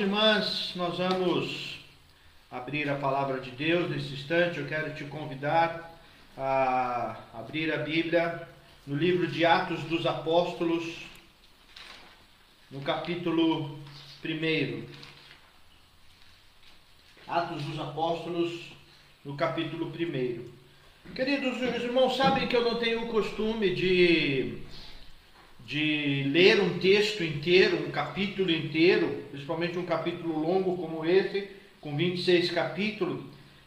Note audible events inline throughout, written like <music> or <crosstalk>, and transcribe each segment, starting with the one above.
irmãs, nós vamos abrir a palavra de Deus nesse instante. Eu quero te convidar a abrir a Bíblia no livro de Atos dos Apóstolos, no capítulo 1. Atos dos Apóstolos, no capítulo 1. Queridos os irmãos, sabem que eu não tenho o costume de de ler um texto inteiro, um capítulo inteiro, principalmente um capítulo longo como esse, com 26 capítulos,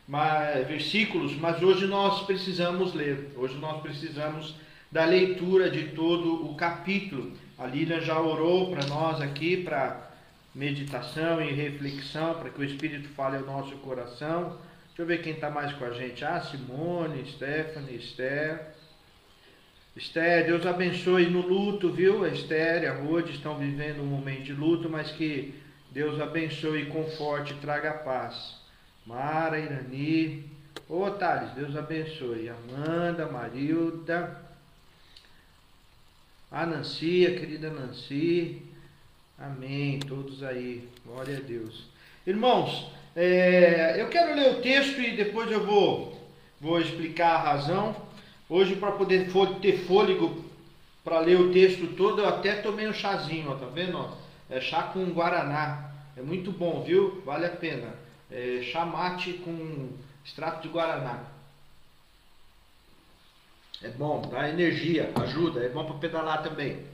mas, versículos, mas hoje nós precisamos ler, hoje nós precisamos da leitura de todo o capítulo. A Lilian já orou para nós aqui, para meditação e reflexão, para que o Espírito fale ao nosso coração. Deixa eu ver quem está mais com a gente. Ah, Simone, Stephanie, Esther. Esther, Deus abençoe no luto, viu? A Esther e a Rode estão vivendo um momento de luto, mas que Deus abençoe, conforte, traga paz. Mara, Irani, ô Thales, Deus abençoe. Amanda, Marilda, a Nancy, a querida Nancy. Amém. Todos aí. Glória a Deus. Irmãos, é, eu quero ler o texto e depois eu vou, vou explicar a razão. Hoje, para poder ter fôlego para ler o texto todo, eu até tomei um chazinho, ó, tá vendo? É chá com guaraná. É muito bom, viu? Vale a pena. É chá mate com extrato de guaraná. É bom, dá energia, ajuda, é bom para pedalar também.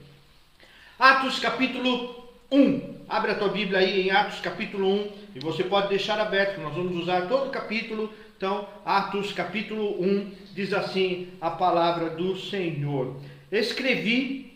Atos capítulo 1. Abre a tua Bíblia aí em Atos capítulo 1 e você pode deixar aberto, nós vamos usar todo o capítulo então, Atos capítulo 1 diz assim a palavra do Senhor: Escrevi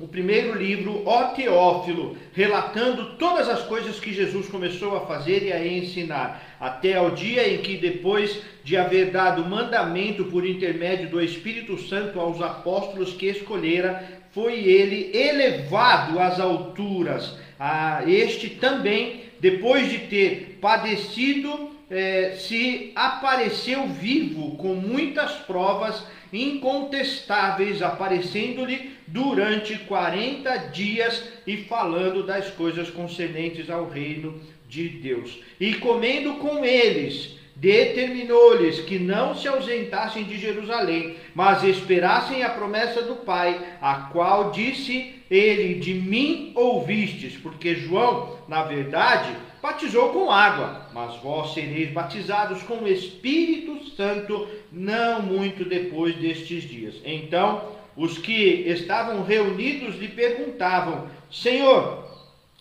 o primeiro livro, ó Teófilo, relatando todas as coisas que Jesus começou a fazer e a ensinar, até ao dia em que, depois de haver dado mandamento por intermédio do Espírito Santo aos apóstolos que escolhera, foi ele elevado às alturas. A este também, depois de ter padecido, é, se apareceu vivo com muitas provas incontestáveis, aparecendo-lhe durante 40 dias e falando das coisas concernentes ao reino de Deus. E comendo com eles, determinou-lhes que não se ausentassem de Jerusalém, mas esperassem a promessa do Pai, a qual disse ele: De mim ouvistes, porque João, na verdade, batizou com água, mas vós sereis batizados com o Espírito Santo não muito depois destes dias. Então, os que estavam reunidos lhe perguntavam: Senhor,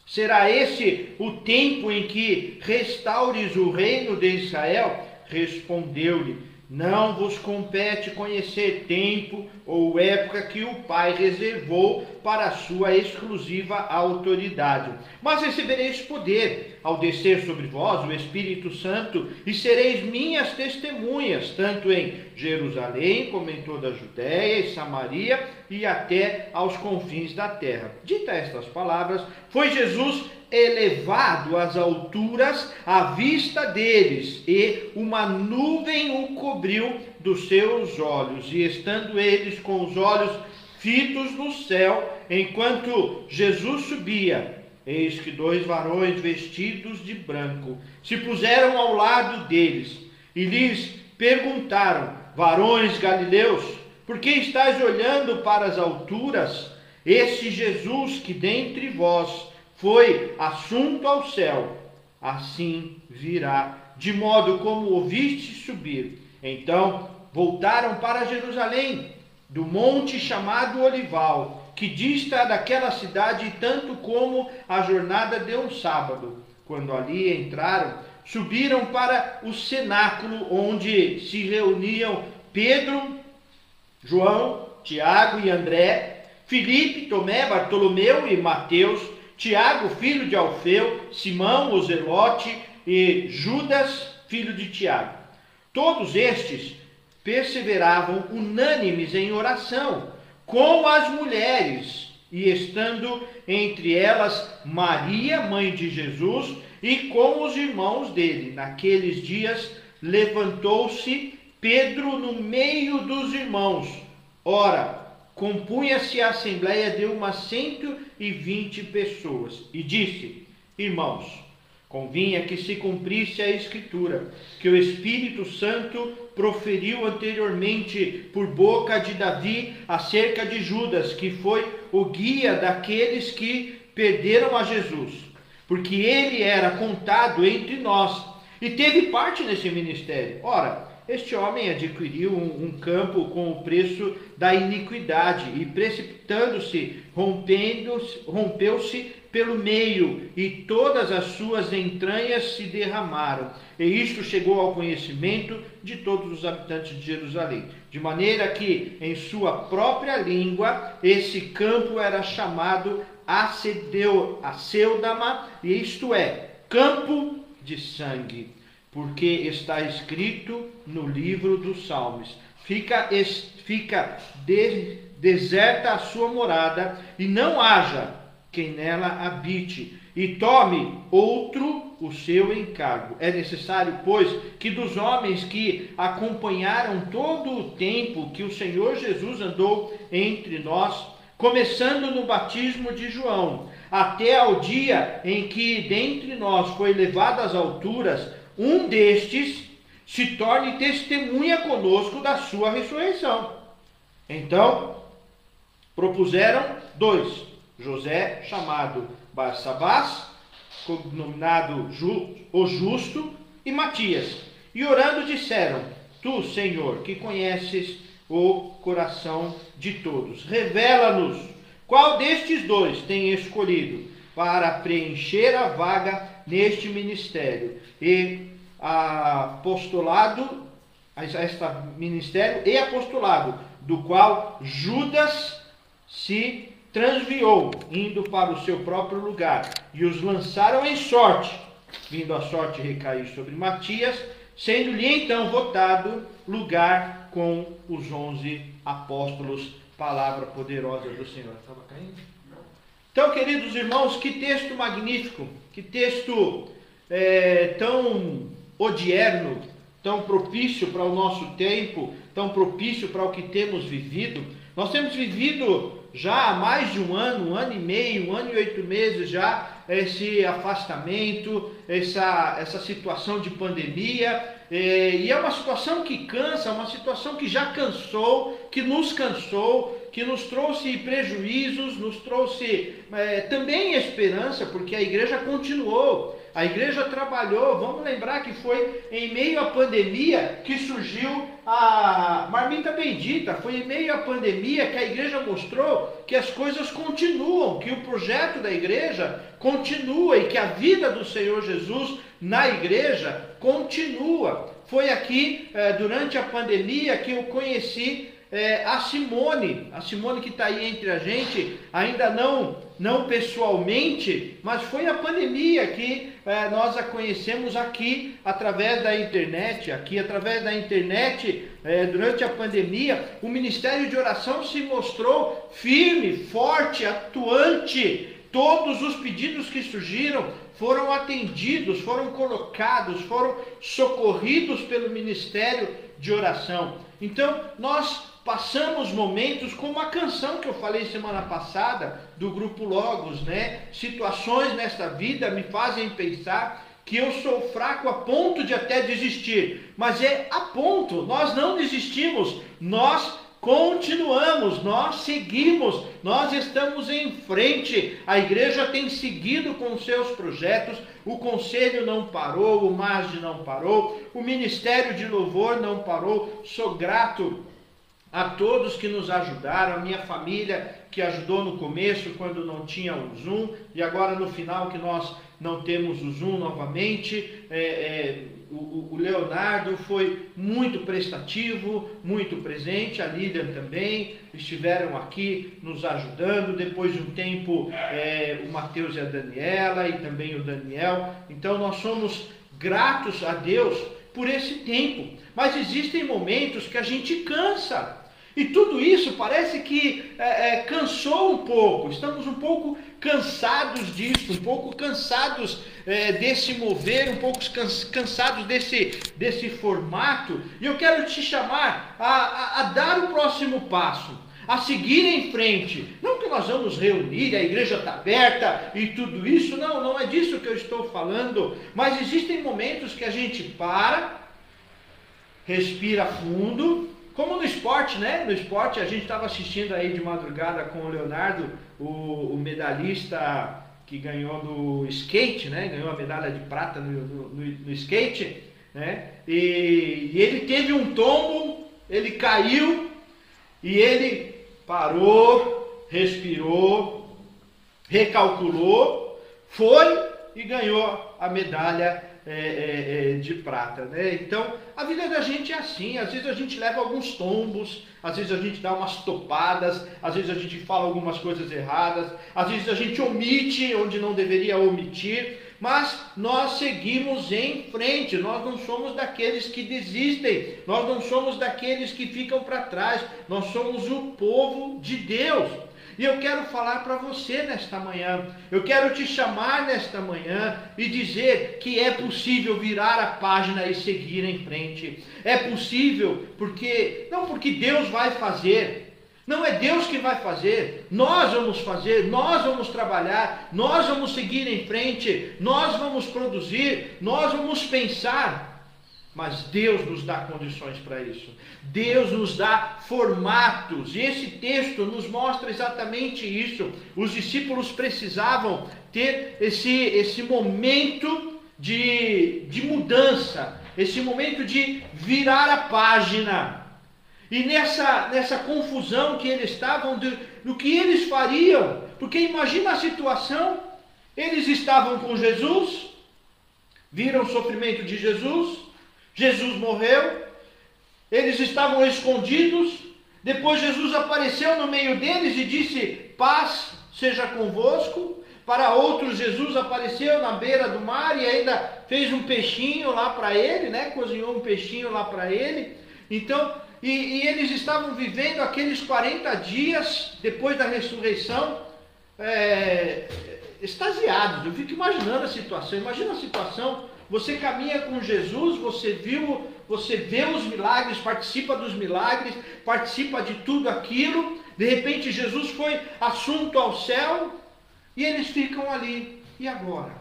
será esse o tempo em que restaures o reino de Israel? Respondeu-lhe: não vos compete conhecer tempo ou época que o Pai reservou para a sua exclusiva autoridade. Mas recebereis poder ao descer sobre vós o Espírito Santo e sereis minhas testemunhas, tanto em Jerusalém como em toda a Judéia e Samaria e até aos confins da terra. Dita estas palavras, foi Jesus elevado às alturas à vista deles, e uma nuvem o cobriu dos seus olhos, e estando eles com os olhos fitos no céu, enquanto Jesus subia, eis que dois varões vestidos de branco se puseram ao lado deles, e lhes perguntaram: Varões galileus, por que estáis olhando para as alturas? Esse Jesus que dentre vós foi assunto ao céu, assim virá, de modo como ouviste subir. Então voltaram para Jerusalém, do monte chamado Olival, que dista daquela cidade tanto como a jornada de um sábado. Quando ali entraram, subiram para o cenáculo onde se reuniam Pedro, João, Tiago e André, Filipe, Tomé, Bartolomeu e Mateus, Tiago, filho de Alfeu, Simão, o Zelote e Judas, filho de Tiago. Todos estes perseveravam unânimes em oração, com as mulheres, e estando entre elas Maria, mãe de Jesus, e com os irmãos dele. Naqueles dias levantou-se Pedro no meio dos irmãos. Ora, compunha-se a assembleia de umas cento e vinte pessoas, e disse: Irmãos, Convinha que se cumprisse a Escritura, que o Espírito Santo proferiu anteriormente por boca de Davi acerca de Judas, que foi o guia daqueles que perderam a Jesus, porque ele era contado entre nós e teve parte nesse ministério. Ora, este homem adquiriu um, um campo com o preço da iniquidade e, precipitando-se, rompeu-se pelo meio, e todas as suas entranhas se derramaram. E isto chegou ao conhecimento de todos os habitantes de Jerusalém. De maneira que, em sua própria língua, esse campo era chamado Acedeu, Aceudama, isto é, campo de sangue porque está escrito no livro dos Salmos. Fica, fica de, deserta a sua morada, e não haja quem nela habite, e tome outro o seu encargo. É necessário, pois, que dos homens que acompanharam todo o tempo que o Senhor Jesus andou entre nós, começando no batismo de João, até ao dia em que dentre nós foi levado às alturas um destes se torne testemunha conosco da sua ressurreição. Então, propuseram dois: José, chamado Barsabás, denominado o Justo, e Matias. E orando disseram: Tu, Senhor, que conheces o coração de todos, revela-nos qual destes dois tem escolhido para preencher a vaga neste ministério e apostolado, este ministério e apostolado, do qual Judas se transviou, indo para o seu próprio lugar, e os lançaram em sorte, vindo a sorte recair sobre Matias, sendo-lhe então votado lugar com os onze apóstolos. Palavra poderosa do Senhor. Estava caindo? Então, queridos irmãos, que texto magnífico, que texto é, tão odierno, tão propício para o nosso tempo, tão propício para o que temos vivido. Nós temos vivido já há mais de um ano, um ano e meio, um ano e oito meses já, esse afastamento, essa, essa situação de pandemia. E é uma situação que cansa, uma situação que já cansou, que nos cansou, que nos trouxe prejuízos, nos trouxe é, também esperança, porque a igreja continuou. A igreja trabalhou, vamos lembrar que foi em meio à pandemia que surgiu a marmita bendita. Foi em meio à pandemia que a igreja mostrou que as coisas continuam, que o projeto da igreja continua e que a vida do Senhor Jesus na igreja continua. Foi aqui, eh, durante a pandemia, que eu conheci é, a Simone, a Simone que está aí entre a gente, ainda não, não pessoalmente, mas foi a pandemia que é, nós a conhecemos aqui através da internet, aqui através da internet, é, durante a pandemia, o Ministério de Oração se mostrou firme, forte, atuante. Todos os pedidos que surgiram foram atendidos, foram colocados, foram socorridos pelo Ministério de Oração. Então, nós passamos momentos como a canção que eu falei semana passada do grupo Logos, né? Situações nesta vida me fazem pensar que eu sou fraco a ponto de até desistir, mas é a ponto, nós não desistimos, nós continuamos, nós seguimos, nós estamos em frente. A igreja tem seguido com seus projetos, o conselho não parou, o MASD não parou, o ministério de louvor não parou. Sou grato a todos que nos ajudaram, a minha família que ajudou no começo quando não tinha o Zoom e agora no final que nós não temos o Zoom novamente. É, é, o, o, Leonardo foi muito prestativo, muito presente, a Lilian também estiveram aqui nos ajudando. Depois de um tempo, é, o Mateus e a Daniela e também o Daniel. Então nós somos gratos a Deus por esse tempo. Mas existem momentos que a gente cansa. E tudo isso parece que é, é, cansou um pouco, estamos um pouco cansados disso, um pouco cansados é, desse mover, um pouco cansados desse, desse formato. E eu quero te chamar a, a, a dar o próximo passo, a seguir em frente. Não que nós vamos reunir, a igreja está aberta e tudo isso, não, não é disso que eu estou falando. Mas existem momentos que a gente para, respira fundo, como no esporte, né? No esporte a gente estava assistindo aí de madrugada com o Leonardo, o, o, medalhista que ganhou no skate, né? Ganhou a medalha de prata no, no, no skate, né? E, e ele teve um tombo, ele caiu e ele parou, respirou, recalculou, foi e ganhou a medalha é, é, é, de prata, né? Então, a vida da gente é assim. Às vezes a gente leva alguns tombos, às vezes a gente dá umas topadas, às vezes a gente fala algumas coisas erradas, às vezes a gente omite onde não deveria omitir, mas nós seguimos em frente. Nós não somos daqueles que desistem, nós não somos daqueles que ficam para trás. Nós somos o povo de Deus. E eu quero falar para você nesta manhã, eu quero te chamar nesta manhã e dizer que é possível virar a página e seguir em frente. É possível porque, não porque Deus vai fazer, não é Deus que vai fazer, nós vamos fazer, nós vamos trabalhar, nós vamos seguir em frente, nós vamos produzir, nós vamos pensar. Mas Deus nos dá condições para isso. Deus nos dá formatos. E esse texto nos mostra exatamente isso. Os discípulos precisavam ter esse, esse momento de, de mudança, esse momento de virar a página. E nessa, nessa confusão que eles estavam, do, do que eles fariam, porque imagina a situação: eles estavam com Jesus, viram o sofrimento de Jesus, Jesus morreu, eles estavam escondidos, depois Jesus apareceu no meio deles e disse: Paz seja convosco. Para outros, Jesus apareceu na beira do mar e ainda fez um peixinho lá para ele, né? Cozinhou um peixinho lá para ele. Então, e, e, eles estavam vivendo aqueles 40 dias depois da ressurreição, é, extasiados. Eu fico imaginando a situação. Imagina a situação você caminha com Jesus, você viu, você vê os milagres, participa dos milagres, participa de tudo aquilo. De repente Jesus foi assunto ao céu e eles ficam ali. E agora?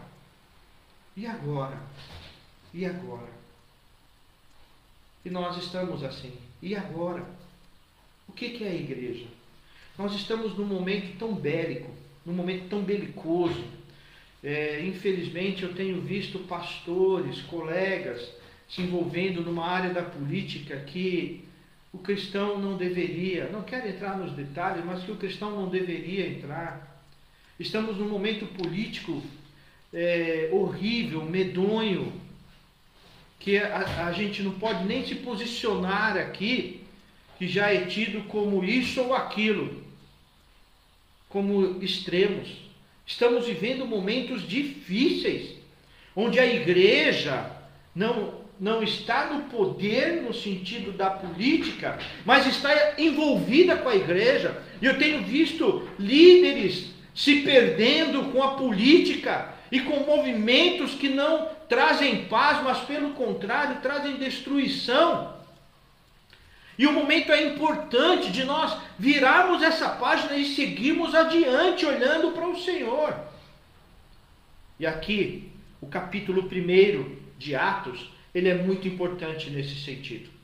E agora? E agora? E nós estamos assim. E agora? O que é a igreja? Nós estamos num momento tão bélico, num momento tão belicoso é, infelizmente, eu tenho visto pastores, colegas se envolvendo numa área da política que o cristão não deveria, não quero entrar nos detalhes, mas que o cristão não deveria entrar. Estamos num momento político é, horrível, medonho, que a, a gente não pode nem se posicionar aqui, que já é tido como isso ou aquilo, como extremos. Estamos vivendo momentos difíceis, onde a igreja não, não está no poder no sentido da política, mas está envolvida com a igreja. E eu tenho visto líderes se perdendo com a política e com movimentos que não trazem paz, mas pelo contrário, trazem destruição. E o momento é importante de nós virarmos essa página e seguirmos adiante olhando para o Senhor. E aqui, o capítulo 1 de Atos, ele é muito importante nesse sentido.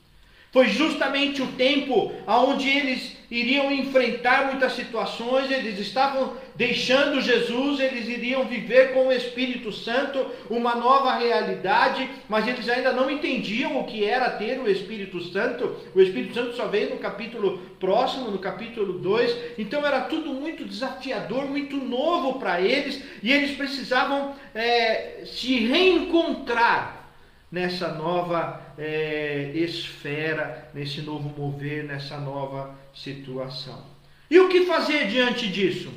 Foi justamente o tempo onde eles iriam enfrentar muitas situações, eles estavam deixando Jesus, eles iriam viver com o Espírito Santo uma nova realidade, mas eles ainda não entendiam o que era ter o Espírito Santo. O Espírito Santo só veio no capítulo próximo, no capítulo 2, então era tudo muito desafiador, muito novo para eles, e eles precisavam é, se reencontrar nessa nova é, esfera, nesse novo mover, nessa nova situação. E o que fazer diante disso?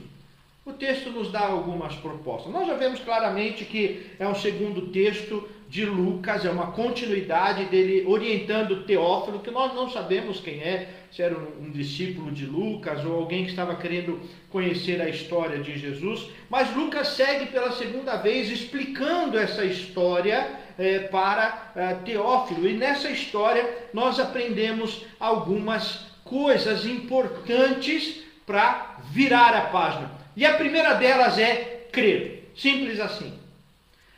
O texto nos dá algumas propostas. Nós já vemos claramente que é um segundo texto de Lucas, é uma continuidade dele orientando Teófilo, que nós não sabemos quem é, se era um, discípulo de Lucas ou alguém que estava querendo conhecer a história de Jesus. Mas Lucas segue pela segunda vez explicando essa história é, para é, Teófilo. E nessa história nós aprendemos algumas coisas importantes para virar a página. E a primeira delas é crer. Simples assim.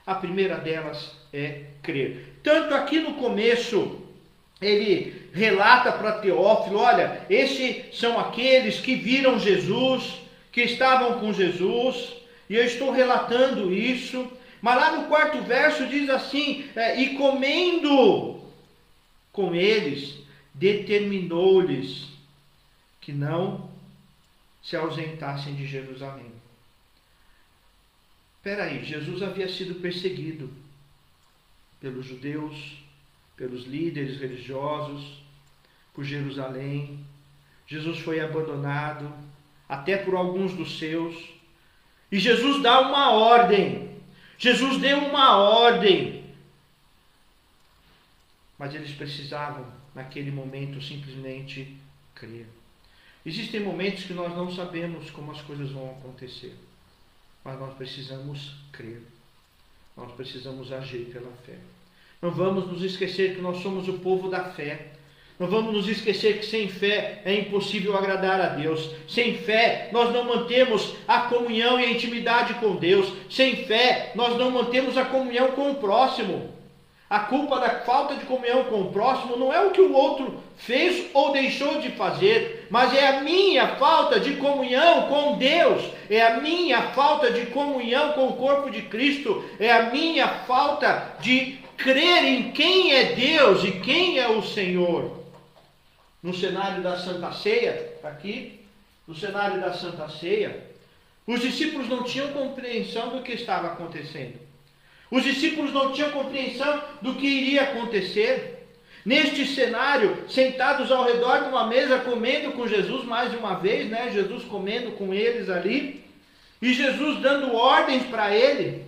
A primeira delas é crer. Tanto aqui no começo, ele relata para Teófilo: olha, esses são aqueles que viram Jesus, que estavam com Jesus, e eu estou relatando isso. Mas lá no quarto verso diz assim: é, e comendo com eles, determinou-lhes que não se ausentassem de Jerusalém. Espera aí, Jesus havia sido perseguido pelos judeus, pelos líderes religiosos, por Jerusalém. Jesus foi abandonado, até por alguns dos seus. E Jesus dá uma ordem. Jesus deu uma ordem. Mas eles precisavam, naquele momento, simplesmente crer. Existem momentos que nós não sabemos como as coisas vão acontecer, mas nós precisamos crer. Nós precisamos agir pela fé. Não vamos nos esquecer que nós somos o povo da fé. Não vamos nos esquecer que sem fé é impossível agradar a Deus. Sem fé, nós não mantemos a comunhão e a intimidade com Deus. Sem fé, nós não mantemos a comunhão com o próximo. A culpa da falta de comunhão com o próximo não é o que o outro fez ou deixou de fazer, mas é a minha falta de comunhão com Deus, é a minha falta de comunhão com o corpo de Cristo, é a minha falta de crer em quem é Deus e quem é o Senhor. No cenário da Santa Ceia, tá aqui, no cenário da Santa Ceia, os discípulos não tinham compreensão do que estava acontecendo. Os discípulos não tinham compreensão do que iria acontecer. Neste cenário, sentados ao redor de uma mesa, comendo com Jesus mais uma vez, né? Jesus comendo com eles ali, e Jesus dando ordens para ele.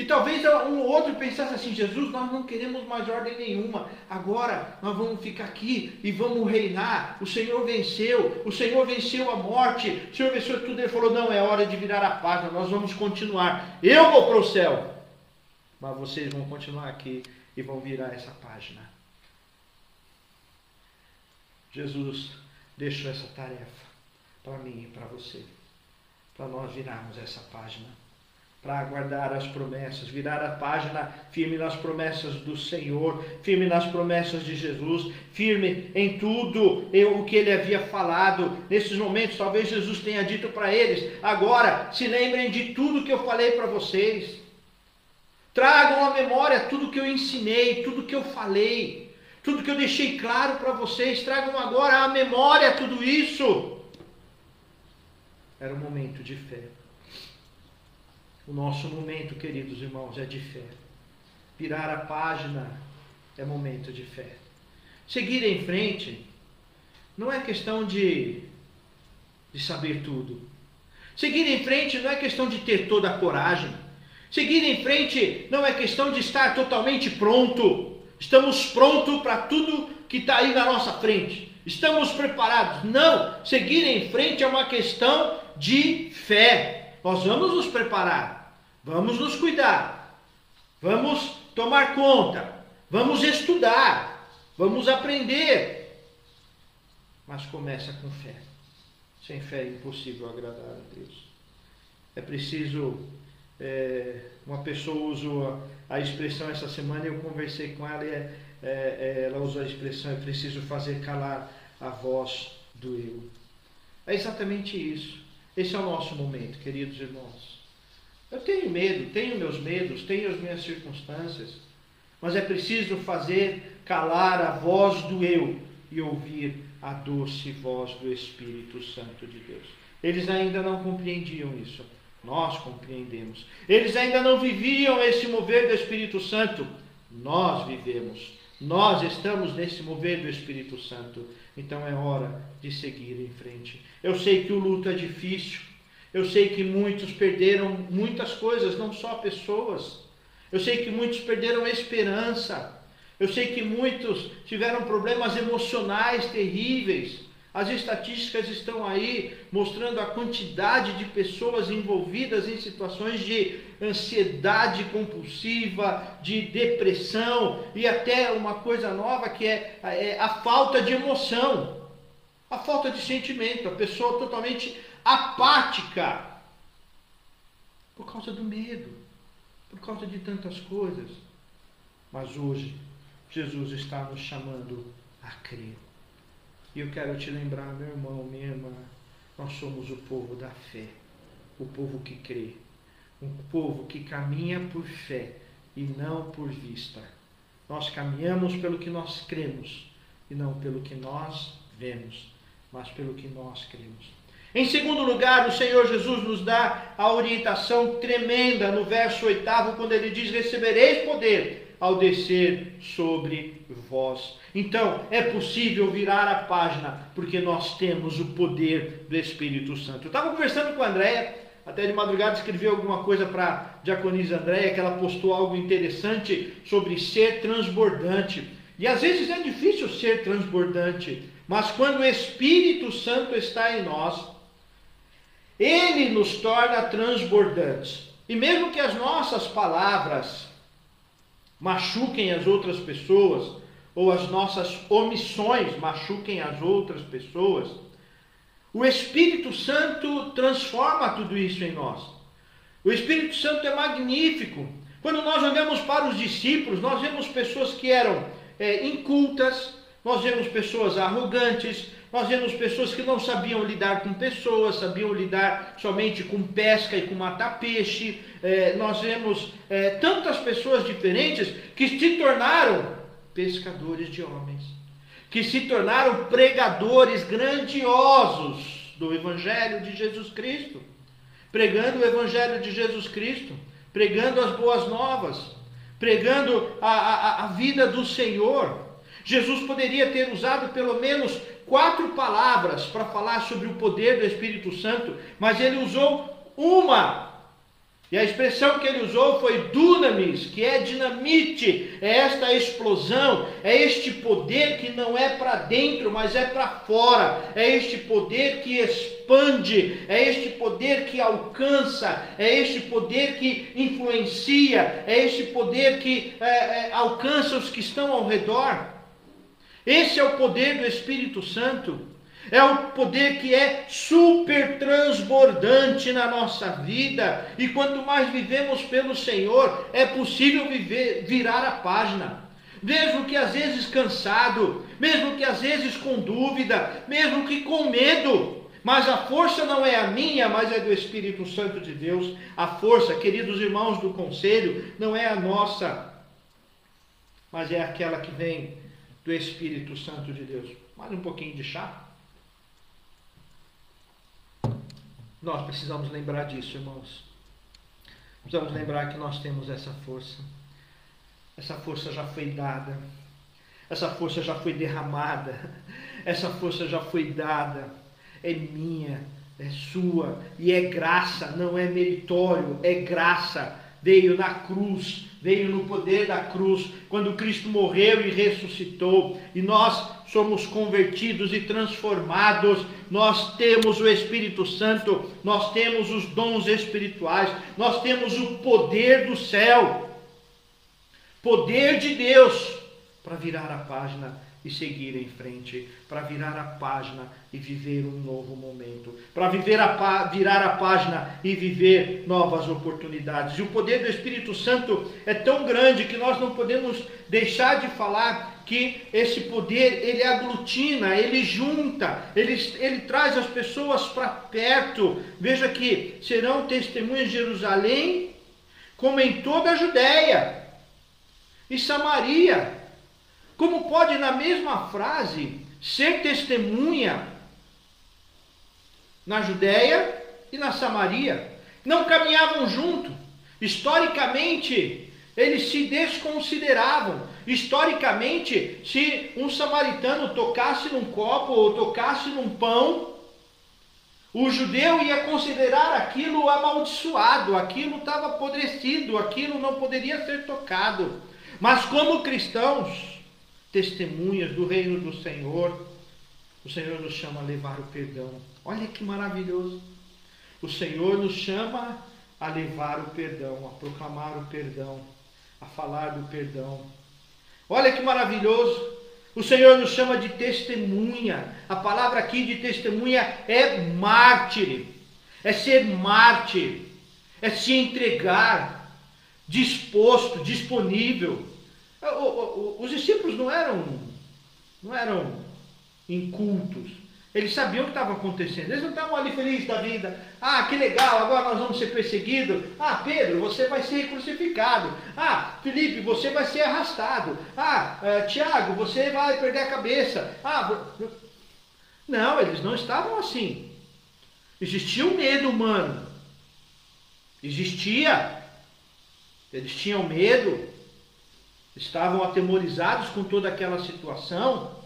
E talvez um outro pensasse assim: Jesus, nós não queremos mais ordem nenhuma, agora nós vamos ficar aqui e vamos reinar. O Senhor venceu, o Senhor venceu a morte, o Senhor venceu tudo. Ele falou: Não, é hora de virar a página, nós vamos continuar. Eu vou para o céu, mas vocês vão continuar aqui e vão virar essa página. Jesus deixou essa tarefa para mim e para você, para nós virarmos essa página, para aguardar as promessas, virar a página firme nas promessas do Senhor, firme nas promessas de Jesus, firme em tudo o que ele havia falado. Nesses momentos, talvez Jesus tenha dito para eles: agora se lembrem de tudo que eu falei para vocês. Tragam à memória tudo que eu ensinei, tudo que eu falei, tudo que eu deixei claro para vocês. Tragam agora à memória tudo isso. Era um momento de fé. O nosso momento, queridos irmãos, é de fé. Virar a página é momento de fé. Seguir em frente não é questão de, de saber tudo. Seguir em frente não é questão de ter toda a coragem. Seguir em frente não é questão de estar totalmente pronto. Estamos prontos para tudo que está aí na nossa frente. Estamos preparados. Não, seguir em frente é uma questão de fé. Nós vamos nos preparar, vamos nos cuidar, vamos tomar conta, vamos estudar, vamos aprender. Mas começa com fé. Sem fé é impossível agradar a Deus. É preciso é, uma pessoa usou a, a, expressão essa semana, eu conversei com ela e é, é, é ela usou a expressão: é preciso fazer calar a voz do eu. É exatamente isso. Esse é o nosso momento, queridos irmãos. Eu tenho medo, tenho meus medos, tenho as minhas circunstâncias, mas é preciso fazer calar a voz do eu e ouvir a doce voz do Espírito Santo de Deus. Eles ainda não compreendiam isso. Nós compreendemos. Eles ainda não viviam esse mover do Espírito Santo. Nós vivemos. Nós estamos nesse mover do Espírito Santo. Então é hora de seguir em frente. Eu sei que o luto é difícil. Eu sei que muitos perderam muitas coisas, não só pessoas. Eu sei que muitos perderam a esperança. Eu sei que muitos tiveram problemas emocionais terríveis. As estatísticas estão aí mostrando a quantidade de pessoas envolvidas em situações de ansiedade compulsiva, de depressão e até uma coisa nova que é, é a falta de emoção. A falta de sentimento, a pessoa totalmente apática. Por causa do medo, por causa de tantas coisas. Mas hoje, Jesus está nos chamando a crer. E eu quero te lembrar, meu irmão, minha irmã, nós somos o povo da fé, o povo que crê, um povo que caminha por fé e não por vista. Nós caminhamos pelo que nós cremos e não pelo que nós vemos, mas pelo que nós cremos. Em segundo lugar, o Senhor Jesus nos dá a orientação tremenda no verso oitavo, quando ele diz: Recebereis poder ao descer sobre vós. Então, é possível virar a página, porque nós temos o poder do Espírito Santo. Eu estava conversando com a Andréia, até de madrugada escrevi alguma coisa para a diaconisa Andréia, que ela postou algo interessante sobre ser transbordante. E às vezes é difícil ser transbordante, mas quando o Espírito Santo está em nós, ele nos torna transbordantes. E mesmo que as nossas palavras machuquem as outras pessoas, ou as nossas omissões machuquem as outras pessoas, o Espírito Santo transforma tudo isso em nós. O Espírito Santo é magnífico. Quando nós olhamos para os discípulos, nós vemos pessoas que eram é, incultas, nós vemos pessoas arrogantes, nós vemos pessoas que não sabiam lidar com pessoas, sabiam lidar somente com pesca e com matar peixe. É, nós vemos é, tantas pessoas diferentes que se tornaram pescadores de homens, que se tornaram pregadores grandiosos do Evangelho de Jesus Cristo, pregando o Evangelho de Jesus Cristo, pregando as boas novas, pregando a, a, a vida do Senhor. Jesus poderia ter usado pelo menos quatro palavras para falar sobre o poder do Espírito Santo, mas ele usou uma. E a expressão que ele usou foi dunamis, que é dinamite, é esta explosão, é este poder que não é para dentro, mas é para fora, é este poder que expande, é este poder que alcança, é este poder que influencia, é este poder que é, é, alcança os que estão ao redor. Esse é o poder do Espírito Santo. É o poder que é super transbordante na nossa vida. E quanto mais vivemos pelo Senhor, é possível viver, virar a página. Mesmo que às vezes cansado, mesmo que às vezes com dúvida, mesmo que com medo. Mas a força não é a minha, mas é do Espírito Santo de Deus. A força, queridos irmãos do conselho, não é a nossa, mas é aquela que vem do Espírito Santo de Deus. Mais um pouquinho de chá. Nós precisamos lembrar disso, irmãos. Precisamos lembrar que nós temos essa força. Essa força já foi dada. Essa força já foi derramada. Essa força já foi dada. É minha, é sua. E é graça, não é meritório, é graça. Veio na cruz veio no poder da cruz, quando Cristo morreu e ressuscitou, e nós somos convertidos e transformados, nós temos o Espírito Santo, nós temos os dons espirituais, nós temos o poder do céu, poder de Deus para virar a página e seguir em frente, para virar a página e viver um novo momento, para viver a virar a página e viver novas oportunidades. E o poder do Espírito Santo é tão grande que nós não podemos deixar de falar que esse poder ele aglutina, ele junta, ele, ele traz as pessoas para perto. Veja que serão testemunhas de Jerusalém, como em toda a Judéia e Samaria como pode, na mesma frase, ser testemunha na Judéia e na Samaria? Não caminhavam junto. Historicamente, eles se desconsideravam. Historicamente, se um samaritano tocasse num copo ou tocasse num pão, o judeu ia considerar aquilo amaldiçoado, aquilo estava apodrecido, aquilo não poderia ser tocado. Mas como cristãos, testemunhas do reino do Senhor, o Senhor nos chama a levar o perdão. Olha que maravilhoso. O Senhor nos chama a levar o perdão, a proclamar o perdão, a falar do perdão. Olha que maravilhoso. O Senhor nos chama de testemunha. A palavra aqui de testemunha é mártir. É ser mártir. É se entregar, disposto, disponível. Os discípulos não eram, não eram incultos. Eles sabiam o que estava acontecendo. Eles não estavam ali felizes da vida. Ah, que legal, agora nós vamos ser perseguidos. Ah, Pedro, você vai ser crucificado. Ah, Felipe, você vai ser arrastado. Ah, uh, Tiago, você vai perder a cabeça. Ah, não, eles não estavam assim. Existia o um medo humano. Existia. Eles tinham medo. Estavam atemorizados com toda aquela situação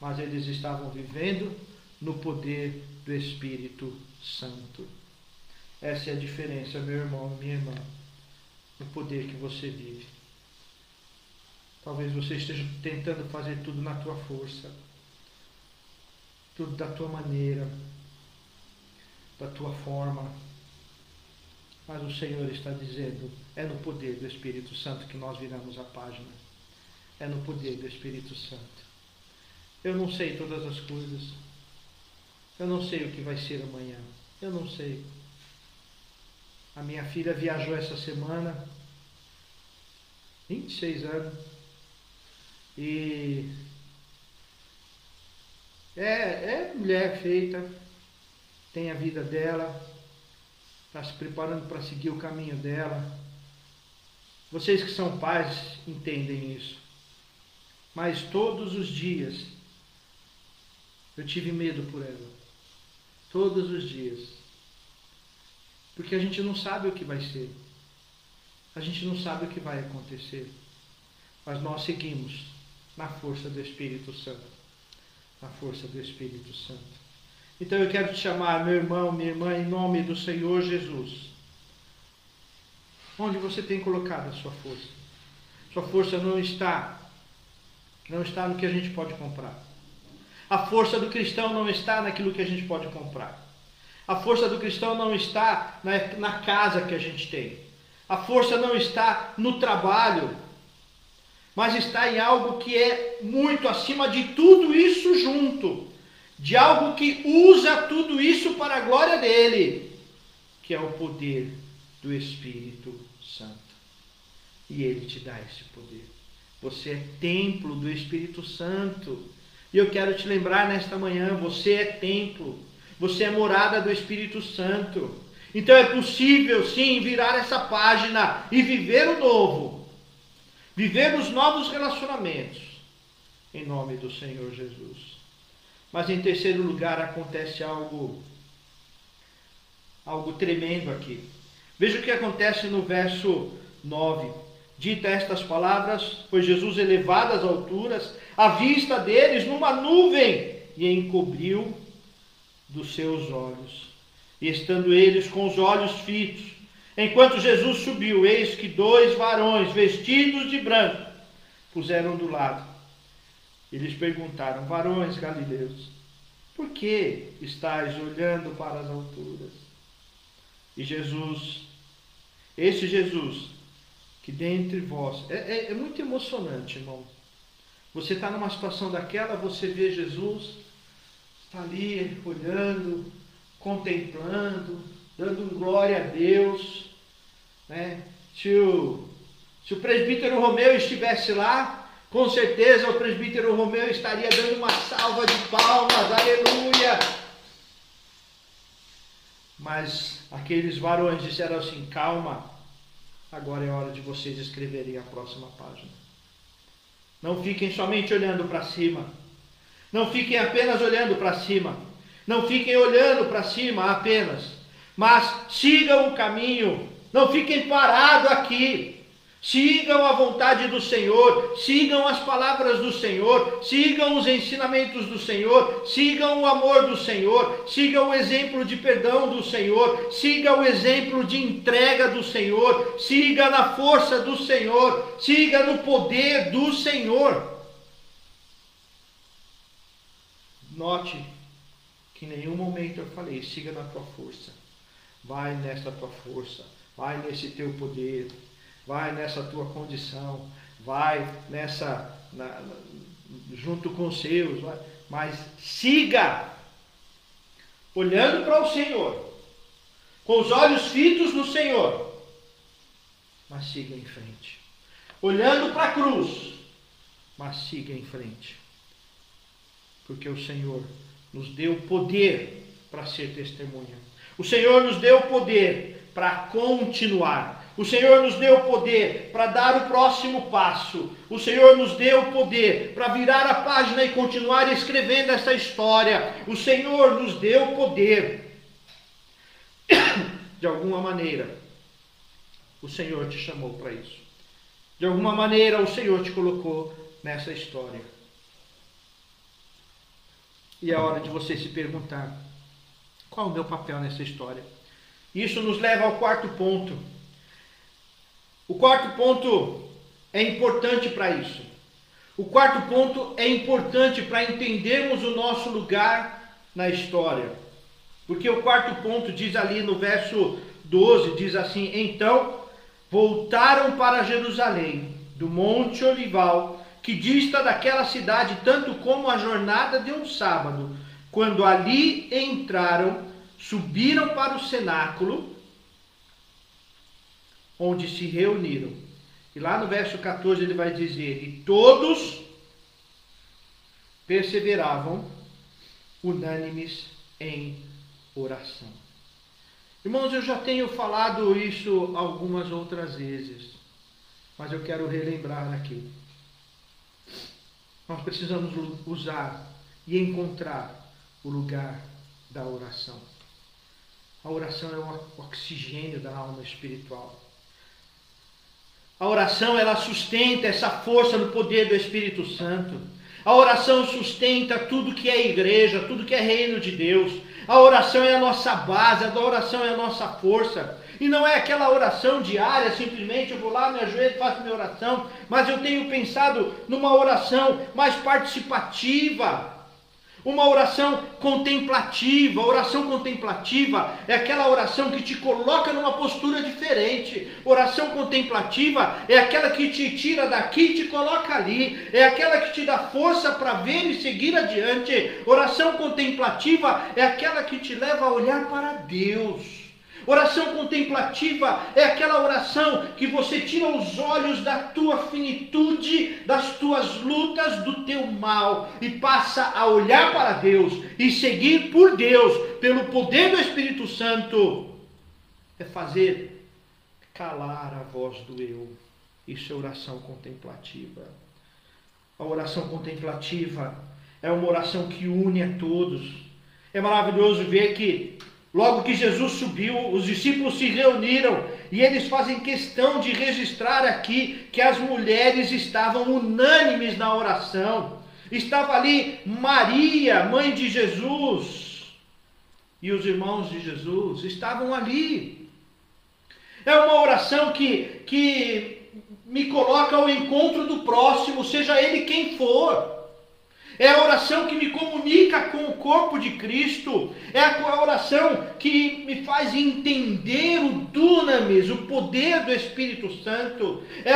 mas eles estavam vivendo no poder do Espírito Santo. Essa é a diferença, meu irmão, minha irmã, no poder que você vive. Talvez você esteja tentando fazer tudo na tua força, tudo da tua maneira, da tua forma. Mas o Senhor está dizendo: é no poder do Espírito Santo que nós viramos a página. É no poder do Espírito Santo. Eu não sei todas as coisas. Eu não sei o que vai ser amanhã. Eu não sei. A minha filha viajou essa semana, 26 anos, e é, é mulher feita, tem a vida dela, está se preparando para seguir o caminho dela. Vocês que são pais entendem isso. Mas todos os dias eu tive medo por ela. Todos os dias. Porque a gente não sabe o que vai ser. A gente não sabe o que vai acontecer. Mas nós seguimos na força do Espírito Santo. Na força do Espírito Santo. Então eu quero te chamar, meu irmão, minha irmã, em nome do Senhor Jesus. Onde você tem colocado a sua força? Sua força não está não está no que a gente pode comprar. A força do cristão não está naquilo que a gente pode comprar. A força do cristão não está na, na casa que a gente tem. A força não está no trabalho, mas está em algo que é muito acima de tudo isso junto, de algo que usa tudo isso para a glória dele, que é o poder do Espírito Santo. E ele te dá esse poder. Você é templo do Espírito Santo. E eu quero te lembrar nesta manhã: você é templo, você é morada do Espírito Santo. Então é possível sim virar essa página e viver o novo, viver os novos relacionamentos, em nome do Senhor Jesus. Mas em terceiro lugar acontece algo, algo tremendo aqui. Veja o que acontece no verso 9. Dita estas palavras, foi Jesus elevado às alturas, a vista deles numa nuvem e encobriu dos seus olhos. E estando eles com os olhos fitos, enquanto Jesus subiu, eis que dois varões vestidos de branco puseram do lado. Eles perguntaram: Varões galileus, por que estáis olhando para as alturas? E Jesus, esse Jesus, que dentre vós, é, é, é muito emocionante, irmão você está numa situação daquela, você vê Jesus, está ali olhando, contemplando, dando glória a Deus. Né? Se, o, se o presbítero Romeu estivesse lá, com certeza o presbítero Romeu estaria dando uma salva de palmas, aleluia! Mas aqueles varões disseram assim: calma, agora é hora de vocês escreverem a próxima página. Não fiquem somente olhando para cima. Não fiquem apenas olhando para cima. Não fiquem olhando para cima apenas. Mas sigam o caminho. Não fiquem parados aqui. Sigam a vontade do Senhor, sigam as palavras do Senhor, sigam os ensinamentos do Senhor, sigam o amor do Senhor, sigam o exemplo de perdão do Senhor, siga o exemplo de entrega do Senhor, siga na força do Senhor, siga no poder do Senhor. Note que em nenhum momento eu falei, siga na tua força, vai nessa tua força, vai nesse teu poder vai nessa tua condição, vai nessa, na, junto com os seus, mas siga olhando para o Senhor, com os olhos fitos no Senhor, mas siga em frente. Olhando para a cruz, mas siga em frente. Porque o Senhor nos deu poder para ser testemunha. O Senhor nos deu poder para continuar. O Senhor nos deu poder para dar o próximo passo. O Senhor nos deu poder para virar a página e continuar escrevendo essa história. O Senhor nos deu poder. <coughs> De alguma maneira, o Senhor te chamou para isso. De alguma maneira, o Senhor te colocou nessa história. E é hora de você se perguntar: qual o meu papel nessa história? Isso nos leva ao quarto ponto. O quarto ponto é importante para isso. O quarto ponto é importante para entendermos o nosso lugar na história. Porque o quarto ponto diz ali no verso 12: diz assim: Então voltaram para Jerusalém, do Monte Olival, que dista daquela cidade tanto como a jornada de um sábado. Quando ali entraram, subiram para o cenáculo, onde se reuniram. E lá no verso 14 ele vai dizer: E todos perseveravam unânimes em oração. Irmãos, eu já tenho falado isso algumas outras vezes, mas eu quero relembrar aqui. Nós precisamos usar e encontrar o lugar da oração. A oração é o oxigênio da alma espiritual. A oração ela sustenta essa força no poder do Espírito Santo. A oração sustenta tudo que é igreja, tudo que é reino de Deus. A oração é a nossa base, a oração é a nossa força. E não é aquela oração diária, simplesmente eu vou lá, me ajoelho faço minha oração. Mas eu tenho pensado numa oração mais participativa, uma oração contemplativa. Oração contemplativa é aquela oração que te coloca numa postura diferente. Oração contemplativa é aquela que te tira daqui e te coloca ali. É aquela que te dá força para ver e seguir adiante. Oração contemplativa é aquela que te leva a olhar para Deus. Oração contemplativa é aquela oração que você tira os olhos da tua finitude, das tuas lutas, do teu mal e passa a olhar para Deus e seguir por Deus, pelo poder do Espírito Santo. É fazer calar a voz do eu. Isso é oração contemplativa. A oração contemplativa é uma oração que une a todos. É maravilhoso ver que Logo que Jesus subiu, os discípulos se reuniram e eles fazem questão de registrar aqui que as mulheres estavam unânimes na oração. Estava ali Maria, mãe de Jesus, e os irmãos de Jesus estavam ali. É uma oração que, que me coloca ao encontro do próximo, seja ele quem for. É a oração que me comunica com o corpo de Cristo. É a oração que me faz entender o dunamis, o poder do Espírito Santo. É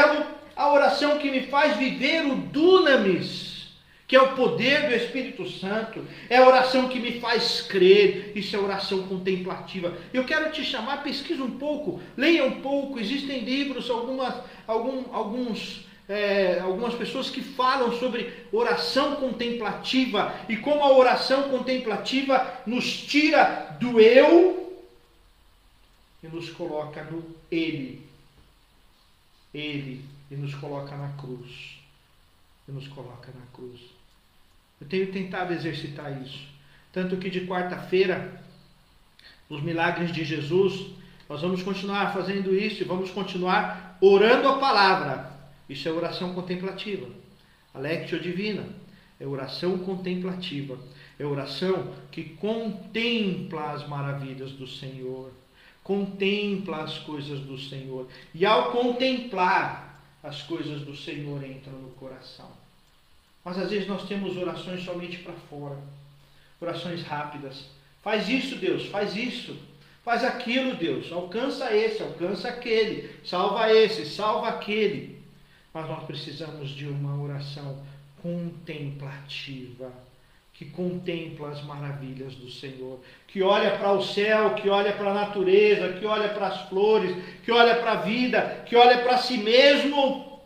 a oração que me faz viver o dunamis, que é o poder do Espírito Santo. É a oração que me faz crer. Isso é oração contemplativa. Eu quero te chamar, pesquisa um pouco, leia um pouco. Existem livros, algumas, algum, alguns é, algumas pessoas que falam sobre oração contemplativa e como a oração contemplativa nos tira do eu e nos coloca no Ele. Ele e nos coloca na cruz. E nos coloca na cruz. Eu tenho tentado exercitar isso. Tanto que de quarta-feira, os milagres de Jesus, nós vamos continuar fazendo isso e vamos continuar orando a palavra isso é oração contemplativa. A lectio divina é oração contemplativa. É oração que contempla as maravilhas do Senhor, contempla as coisas do Senhor. E ao contemplar as coisas do Senhor entram no coração. Mas às vezes nós temos orações somente para fora, orações rápidas. Faz isso, Deus, faz isso. Faz aquilo, Deus. Alcança esse, alcança aquele. Salva esse, salva aquele. Mas nós precisamos de uma oração contemplativa, que contempla as maravilhas do Senhor, que olha para o céu, que olha para a natureza, que olha para as flores, que olha para a vida, que olha para si mesmo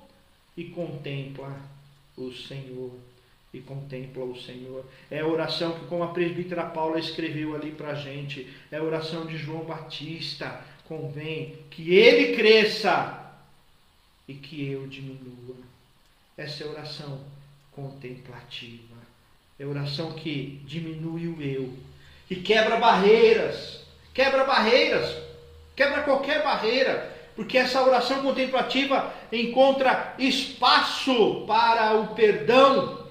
e contempla o Senhor. E contempla o Senhor. É a oração que, como a presbítera Paula escreveu ali para a gente, é a oração de João Batista. Convém que ele cresça e que eu diminua. Essa é oração contemplativa. É oração que diminui o eu, que quebra barreiras, quebra barreiras, quebra qualquer barreira, porque essa oração contemplativa encontra espaço para o perdão,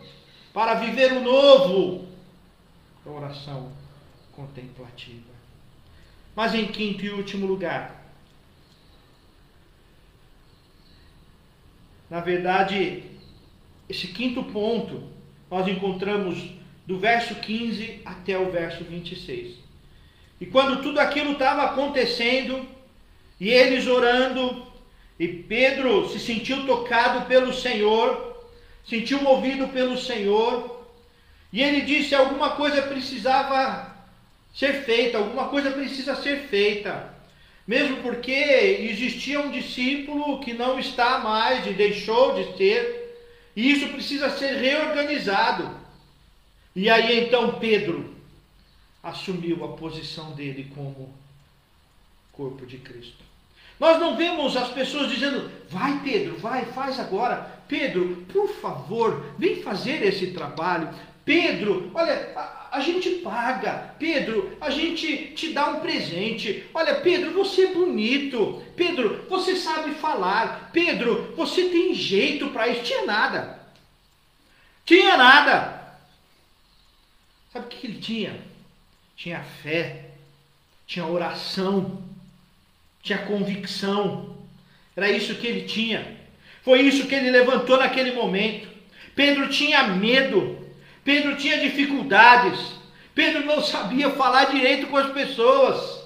para viver o novo. É a oração contemplativa. Mas em quinto e último lugar, na verdade, esse quinto ponto nós encontramos do verso 15 até o verso 26. E quando tudo aquilo estava acontecendo, e eles orando, e Pedro se sentiu tocado pelo Senhor, sentiu movido pelo Senhor, e ele disse: alguma coisa precisava ser feita, alguma coisa precisa ser feita. Mesmo porque existia um discípulo que não está mais e deixou de ter, e isso precisa ser reorganizado. E aí então Pedro assumiu a posição dele como corpo de Cristo. Nós não vemos as pessoas dizendo, vai Pedro, vai, faz agora. Pedro, por favor, vem fazer esse trabalho. Pedro, olha, a, a, gente paga. Pedro, a gente te dá um presente. Olha, Pedro, você é bonito. Pedro, você sabe falar. Pedro, você tem jeito para isso. Tinha nada. Tinha nada. Sabe o que ele tinha? Tinha fé, tinha oração, tinha convicção. Era isso que ele tinha. Foi isso que ele levantou naquele momento. Pedro tinha medo. Pedro tinha dificuldades. Pedro não sabia falar direito com as pessoas.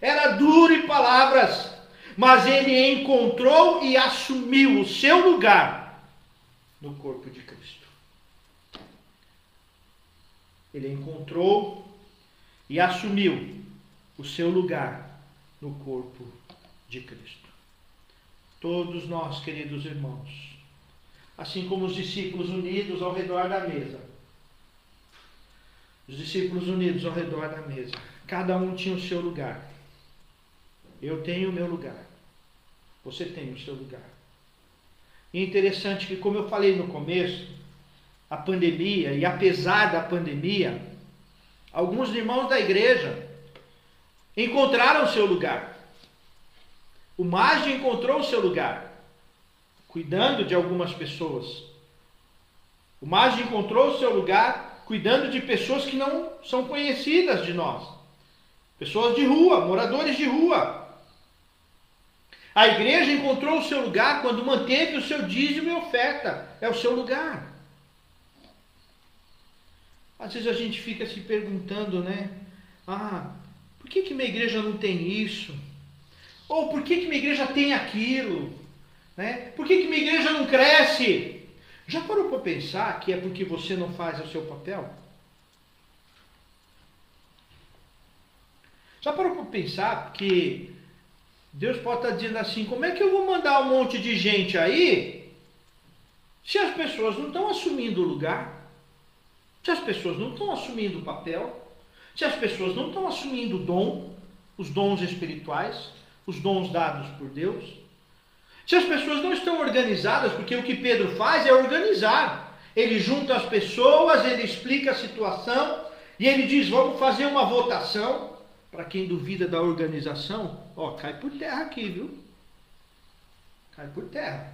Era duro em palavras. Mas ele encontrou e assumiu o seu lugar no corpo de Cristo. Ele encontrou e assumiu o seu lugar no corpo de Cristo. Todos nós, queridos irmãos, assim como os discípulos unidos ao redor da mesa, os discípulos unidos ao redor da mesa. Cada um tinha o seu lugar. Eu tenho o meu lugar. Você tem o seu lugar. E é interessante que, como eu falei no começo, a pandemia, e apesar da pandemia, alguns irmãos da igreja encontraram o seu lugar. O Mage encontrou o seu lugar, cuidando de algumas pessoas. O Mage encontrou o seu lugar cuidando de pessoas que não são conhecidas de nós. Pessoas de rua, moradores de rua. A igreja encontrou o seu lugar quando manteve o seu dízimo e oferta. É o seu lugar. Às vezes a gente fica se perguntando, né? Ah, por que, que minha igreja não tem isso? Ou por que, que minha igreja tem aquilo? Né? Por que, que minha igreja não cresce? Já parou para pensar que é porque você não faz o seu papel? Já parou para pensar que Deus pode estar dizendo assim: como é que eu vou mandar um monte de gente aí se as pessoas não estão assumindo o lugar? Se as pessoas não estão assumindo o papel? Se as pessoas não estão assumindo o dom, os dons espirituais, os dons dados por Deus? Se as pessoas não estão organizadas, porque o que Pedro faz é organizar. Ele junta as pessoas, ele explica a situação e ele diz: vamos fazer uma votação. Para quem duvida da organização, ó, cai por terra aqui, viu? Cai por terra.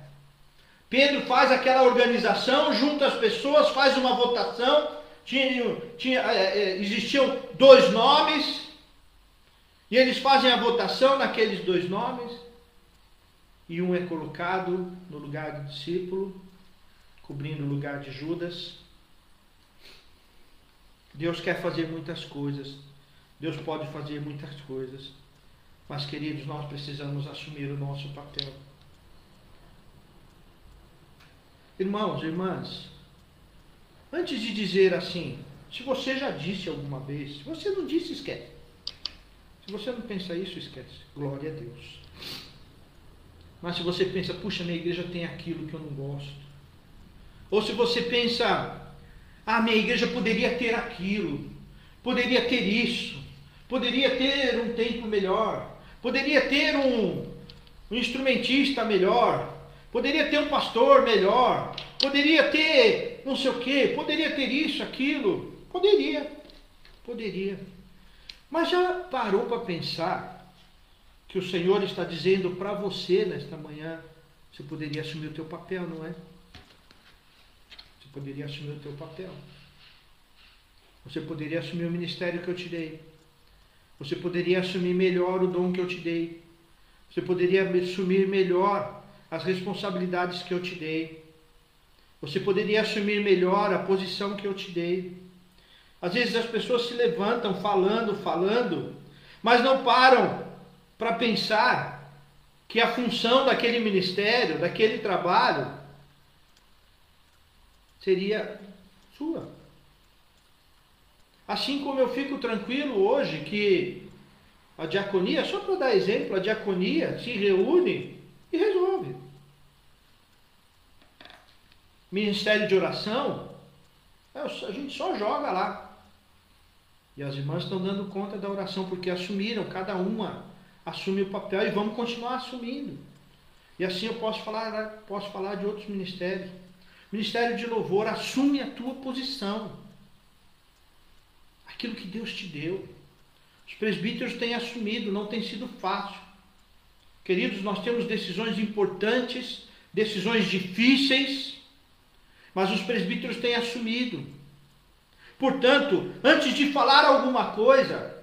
Pedro faz aquela organização, junta as pessoas, faz uma votação. Tinha, tinha, é, é, existiam dois nomes, e eles fazem a votação naqueles dois nomes e um é colocado no lugar do discípulo, cobrindo o lugar de Judas. Deus quer fazer muitas coisas, Deus pode fazer muitas coisas, mas queridos, nós precisamos assumir o nosso papel. Irmãos, irmãs, antes de dizer assim, se você já disse alguma vez, se você não disse, esquece. Se você não pensa isso, esquece. Glória a Deus. Mas se você pensa, puxa, minha igreja tem aquilo que eu não gosto. Ou se você pensa, ah, minha igreja poderia ter aquilo, poderia ter isso, poderia ter um tempo melhor, poderia ter um, um instrumentista melhor, poderia ter um pastor melhor, poderia ter não sei o que, poderia ter isso, aquilo. Poderia, poderia. Mas já parou para pensar que o Senhor está dizendo para você nesta manhã, você poderia assumir o teu papel, não é? Você poderia assumir o teu papel. Você poderia assumir o ministério que eu te dei. Você poderia assumir melhor o dom que eu te dei. Você poderia assumir melhor as responsabilidades que eu te dei. Você poderia assumir melhor a posição que eu te dei. Às vezes as pessoas se levantam falando, falando, mas não param para pensar que a função daquele ministério, daquele trabalho, seria sua. Assim como eu fico tranquilo hoje que a diaconia, só para dar exemplo, a diaconia se reúne e resolve. Ministério de oração, é, a gente só joga lá. E as irmãs estão dando conta da oração, porque assumiram, cada uma assume o papel e vamos continuar assumindo. E assim eu posso falar, posso falar de outros ministérios. Ministério de louvor, assume a tua posição. Aquilo que Deus te deu. Os presbíteros têm assumido, não tem sido fácil. Queridos, nós temos decisões importantes, decisões difíceis, mas os presbíteros têm assumido. Portanto, antes de falar alguma coisa,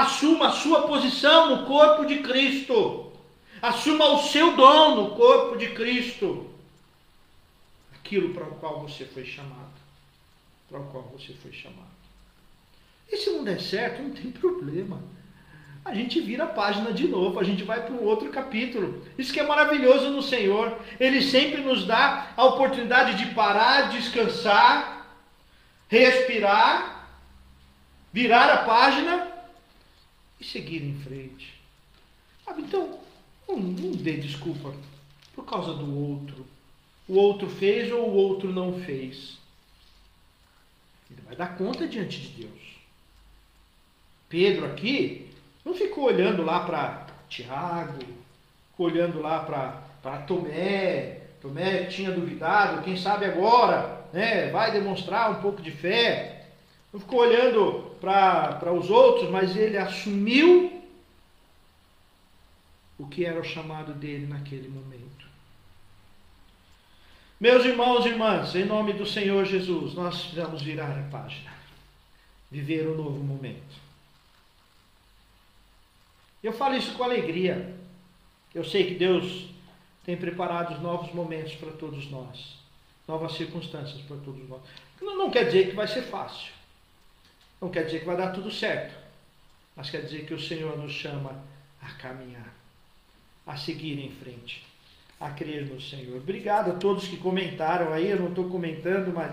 assuma a sua posição no corpo de Cristo. Assuma o seu dom no corpo de Cristo. Aquilo para o qual você foi chamado. Para o qual você foi chamado. E se não der certo, não tem <laughs> problema. A gente vira a página de novo, a gente vai para um outro capítulo. Isso que é maravilhoso no Senhor. Ele sempre nos dá a oportunidade de parar, descansar, respirar, virar a página e seguir em frente. Então, não, não dê desculpa por causa do outro. O outro fez ou o outro não fez. Ele vai dar conta diante de Deus. Pedro aqui não ficou olhando lá para Tiago, olhando lá para Tomé. Tomé tinha duvidado, quem sabe agora né, vai demonstrar um pouco de fé. Não ficou olhando para os outros, mas ele assumiu o que era o chamado dele naquele momento. Meus irmãos e irmãs, em nome do Senhor Jesus, nós vamos virar a página, viver um novo momento. Eu falo isso com alegria. Eu sei que Deus tem preparado novos momentos para todos nós, novas circunstâncias para todos nós. Não, não quer dizer que vai ser fácil, não quer dizer que vai dar tudo certo, mas quer dizer que o Senhor nos chama a caminhar, a seguir em frente, a crer no Senhor. Obrigado a todos que comentaram aí, eu não estou comentando, mas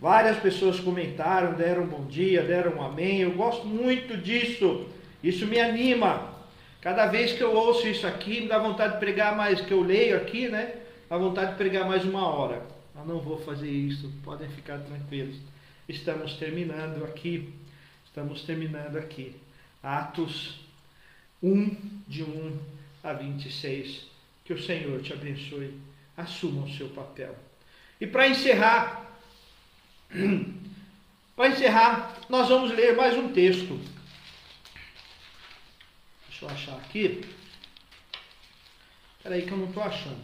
várias pessoas comentaram, deram um bom dia, deram um amém. Eu gosto muito disso, isso me anima. Cada vez que eu ouço isso aqui, me dá vontade de pregar mais, que eu leio aqui, né? Dá vontade de pregar mais uma hora. Eu não vou fazer isso, podem ficar tranquilos. Estamos terminando aqui. Estamos terminando aqui. Atos 1, de 1 a 26. Que o Senhor te abençoe. Assuma o seu papel. E para encerrar, <clears throat> para encerrar, nós vamos ler mais um texto. Deixa eu achar aqui. Espera aí que eu não estou achando.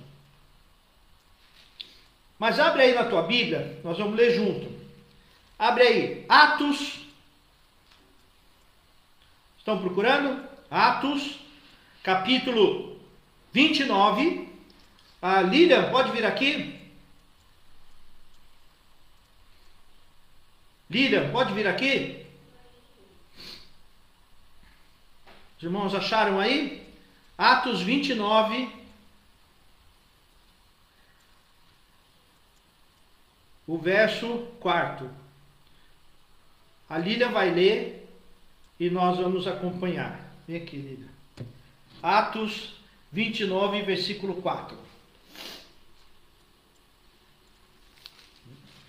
Mas abre aí na tua Bíblia, nós vamos ler junto. Abre aí, Atos. Estão procurando? Atos, capítulo 29. A Lilian, pode vir aqui? Lilian, pode vir aqui? Os irmãos acharam aí? Atos 29. o verso 4. A Lília vai ler e nós vamos acompanhar. Vem aqui, Lília. Atos 29, versículo 4.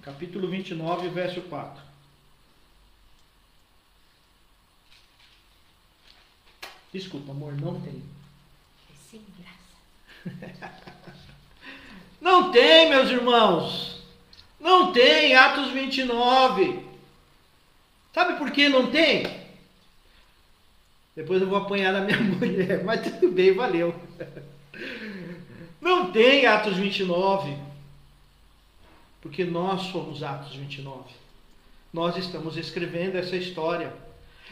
Capítulo 29, verso 4. Desculpa, amor, não tem. É sem graça. <laughs> Não tem, meus irmãos. Não tem, Atos 29. Sabe por que não tem? Depois eu vou apanhar da minha <laughs> mulher, mas tudo bem, valeu. Não tem Atos 29. Porque nós somos Atos 29. Nós estamos escrevendo essa história.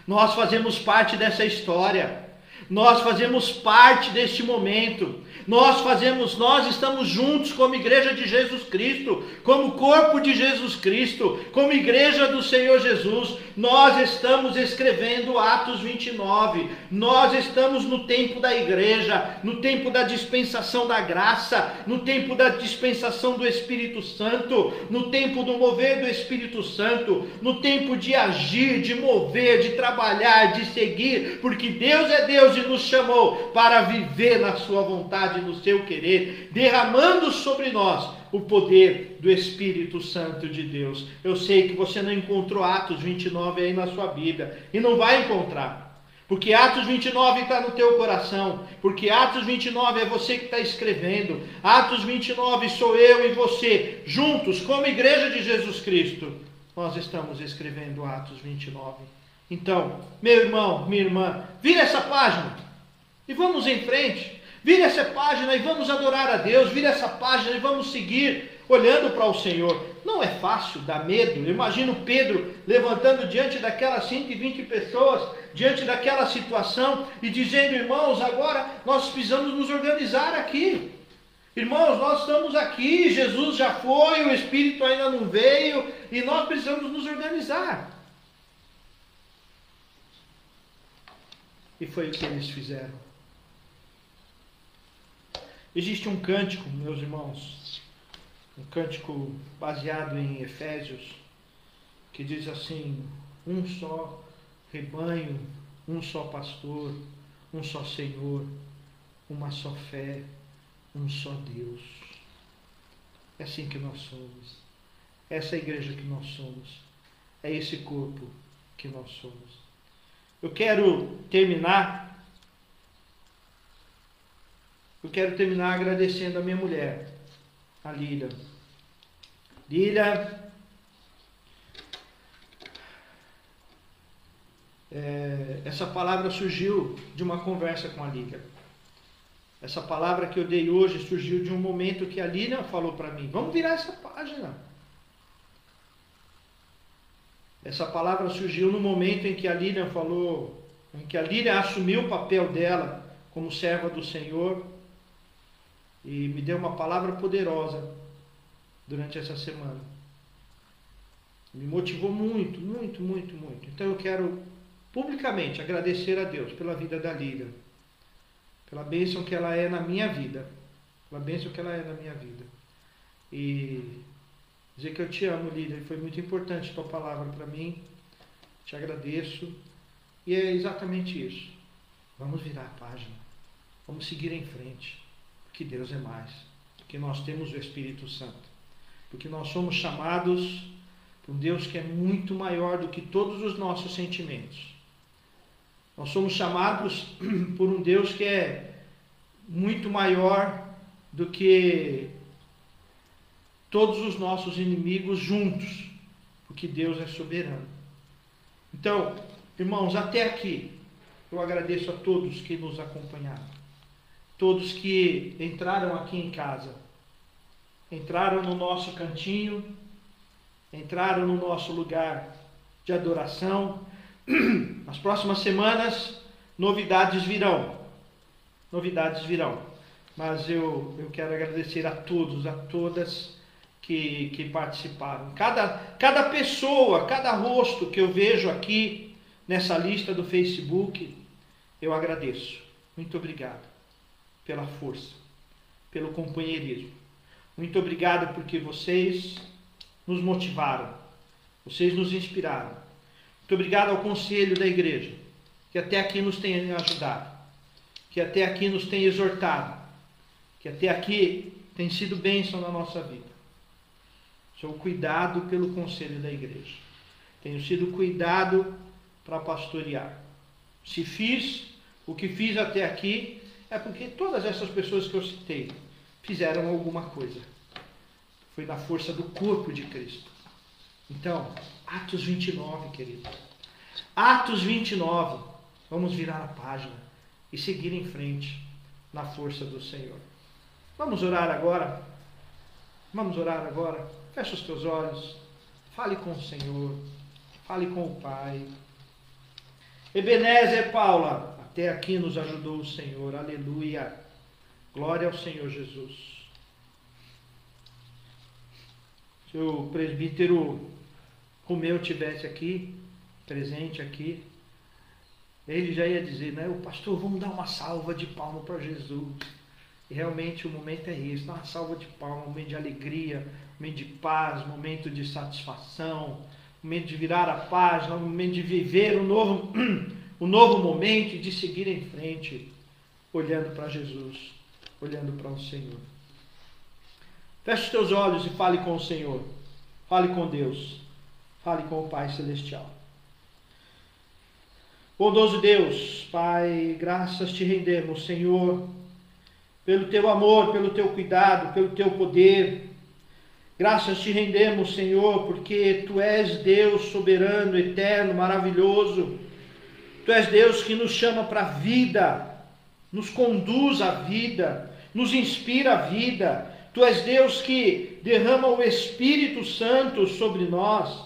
Nós fazemos parte dessa história. Nós fazemos parte deste momento. Nós fazemos, nós estamos juntos como igreja de Jesus Cristo, como corpo de Jesus Cristo, como igreja do Senhor Jesus. Nós estamos escrevendo Atos 29. Nós estamos no tempo da igreja, no tempo da dispensação da graça, no tempo da dispensação do Espírito Santo, no tempo do mover do Espírito Santo, no tempo de agir, de mover, de trabalhar, de seguir, porque Deus é Deus e nos chamou para viver na sua vontade, no seu querer, derramando sobre nós o poder do Espírito Santo de Deus. Eu sei que você não encontrou Atos 29 aí na sua Bíblia e não vai encontrar. Porque Atos 29 está no teu coração. Porque Atos 29 é você que está escrevendo. Atos 29 sou eu e você, juntos, como igreja de Jesus Cristo. Nós estamos escrevendo Atos 29. Então, meu irmão, minha irmã, vira essa página e vamos em frente. Vira essa página e vamos adorar a Deus. Vira essa página e vamos seguir olhando para o Senhor. Não é fácil, dá medo. Eu imagino Pedro levantando diante daquelas 120 pessoas, diante daquela situação e dizendo: irmãos, agora nós precisamos nos organizar aqui. Irmãos, nós estamos aqui, Jesus já foi, o Espírito ainda não veio e nós precisamos nos organizar. E foi o que eles fizeram. Existe um cântico, meus irmãos, um cântico baseado em Efésios, que diz assim: um só rebanho, um só pastor, um só Senhor, uma só fé, um só Deus. É assim que nós somos. Essa é a igreja que nós somos. É esse corpo que nós somos. Eu quero terminar. Eu quero terminar agradecendo a minha mulher, a Lília. Lília, é, essa palavra surgiu de uma conversa com a Lília. Essa palavra que eu dei hoje surgiu de um momento que a Lília falou para mim: vamos virar essa página. Essa palavra surgiu no momento em que a Lilian falou, em que a Lilian assumiu o papel dela como serva do Senhor e me deu uma palavra poderosa durante essa semana. Me motivou muito, muito, muito, muito. Então eu quero publicamente agradecer a Deus pela vida da Lilian, pela bênção que ela é na minha vida, pela bênção que ela é na minha vida. E Dizer que eu te amo, líder, foi muito importante tua palavra para mim. Te agradeço. E é exatamente isso. Vamos virar a página. Vamos seguir em frente. Porque Deus é mais. Porque nós temos o Espírito Santo. Porque nós somos chamados por um Deus que é muito maior do que todos os nossos sentimentos. Nós somos chamados <clears throat> por um Deus que é muito maior do que todos os nossos inimigos juntos, porque Deus é soberano. Então, irmãos, até aqui, eu agradeço a todos que nos acompanharam, todos que entraram aqui em casa, entraram no nosso cantinho, entraram no nosso lugar de adoração. <clears throat> Nas próximas semanas, novidades virão. Novidades virão. Mas eu, eu quero agradecer a todos, a todas que, que participaram. Cada, cada pessoa, cada rosto que eu vejo aqui nessa lista do Facebook, eu agradeço. Muito obrigado pela força, pelo companheirismo. Muito obrigado porque vocês nos motivaram, vocês nos inspiraram. Muito obrigado ao conselho da igreja, que até aqui nos tem ajudado, que até aqui nos tem exortado, que até aqui tem sido bênção na nossa vida. Sou cuidado pelo conselho da igreja. Tenho sido cuidado para pastorear. Se fiz o que fiz até aqui, é porque todas essas pessoas que eu citei fizeram alguma coisa. Foi na força do corpo de Cristo. Então, Atos 29, querido. Atos 29. Vamos virar a página e seguir em frente na força do Senhor. Vamos orar agora. Vamos orar agora. Fecha os teus olhos. Fale com o Senhor. Fale com o Pai. Ebenezer Paula, até aqui nos ajudou o Senhor. Aleluia. Glória ao Senhor Jesus. Se o presbítero Romeu tivesse aqui, presente aqui, ele já ia dizer, né? O pastor, vamos dar uma salva de palma para Jesus. E realmente o momento é esse, uma salva de palma, um momento de alegria, um momento de paz, um momento de satisfação, um momento de virar a página, um momento de viver o um novo, <clears throat> um novo momento de seguir em frente, olhando para Jesus, olhando para o Senhor. Feche os teus olhos e fale com o Senhor. Fale com Deus. Fale com o Pai Celestial. Bondoso Deus, Pai, graças te rendemos, Senhor pelo teu amor, pelo teu cuidado, pelo teu poder. Graças te rendemos, Senhor, porque tu és Deus soberano, eterno, maravilhoso. Tu és Deus que nos chama para a vida, nos conduz à vida, nos inspira a vida. Tu és Deus que derrama o Espírito Santo sobre nós.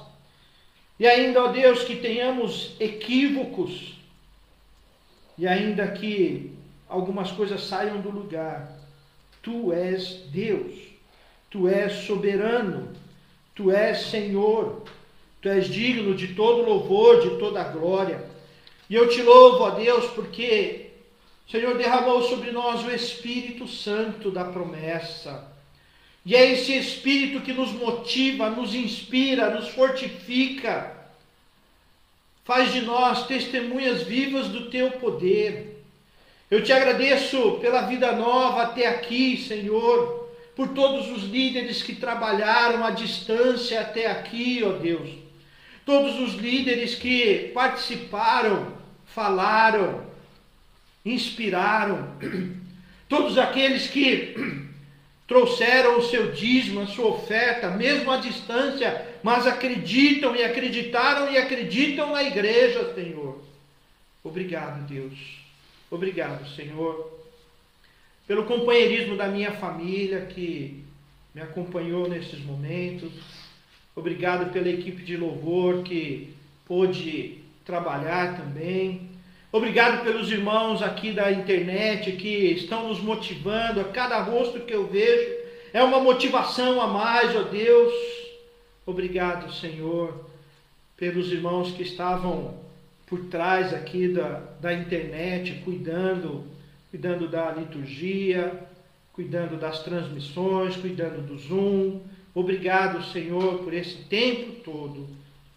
E ainda, ó Deus, que tenhamos equívocos, e ainda que algumas coisas saiam do lugar. Tu és Deus, tu és soberano, tu és Senhor, tu és digno de todo louvor, de toda glória. E eu te louvo, ó Deus, porque o Senhor derramou sobre nós o Espírito Santo da promessa. E é esse Espírito que nos motiva, nos inspira, nos fortifica, faz de nós testemunhas vivas do teu poder. Eu te agradeço pela vida nova até aqui, Senhor, por todos os líderes que trabalharam à distância até aqui, ó Deus. Todos os líderes que participaram, falaram, inspiraram. Todos aqueles que trouxeram o seu dízimo, a sua oferta, mesmo à distância, mas acreditam e acreditaram e acreditam na igreja, Senhor. Obrigado, Deus Obrigado, Senhor, pelo companheirismo da minha família que me acompanhou nesses momentos. Obrigado pela equipe de louvor que pôde trabalhar também. Obrigado pelos irmãos aqui da internet que estão nos motivando. A cada rosto que eu vejo é uma motivação a mais, ó Deus. Obrigado, Senhor, pelos irmãos que estavam por trás aqui da, da internet, cuidando, cuidando da liturgia, cuidando das transmissões, cuidando do Zoom. Obrigado, Senhor, por esse tempo todo.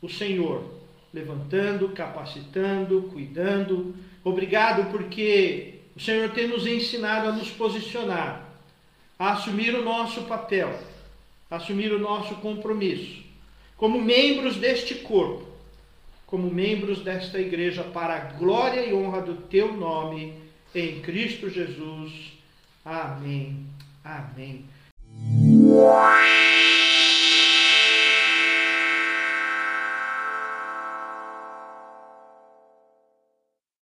O Senhor levantando, capacitando, cuidando. Obrigado porque o Senhor tem nos ensinado a nos posicionar, a assumir o nosso papel, a assumir o nosso compromisso, como membros deste corpo como membros desta igreja para a glória e honra do teu nome, em Cristo Jesus. Amém. Amém.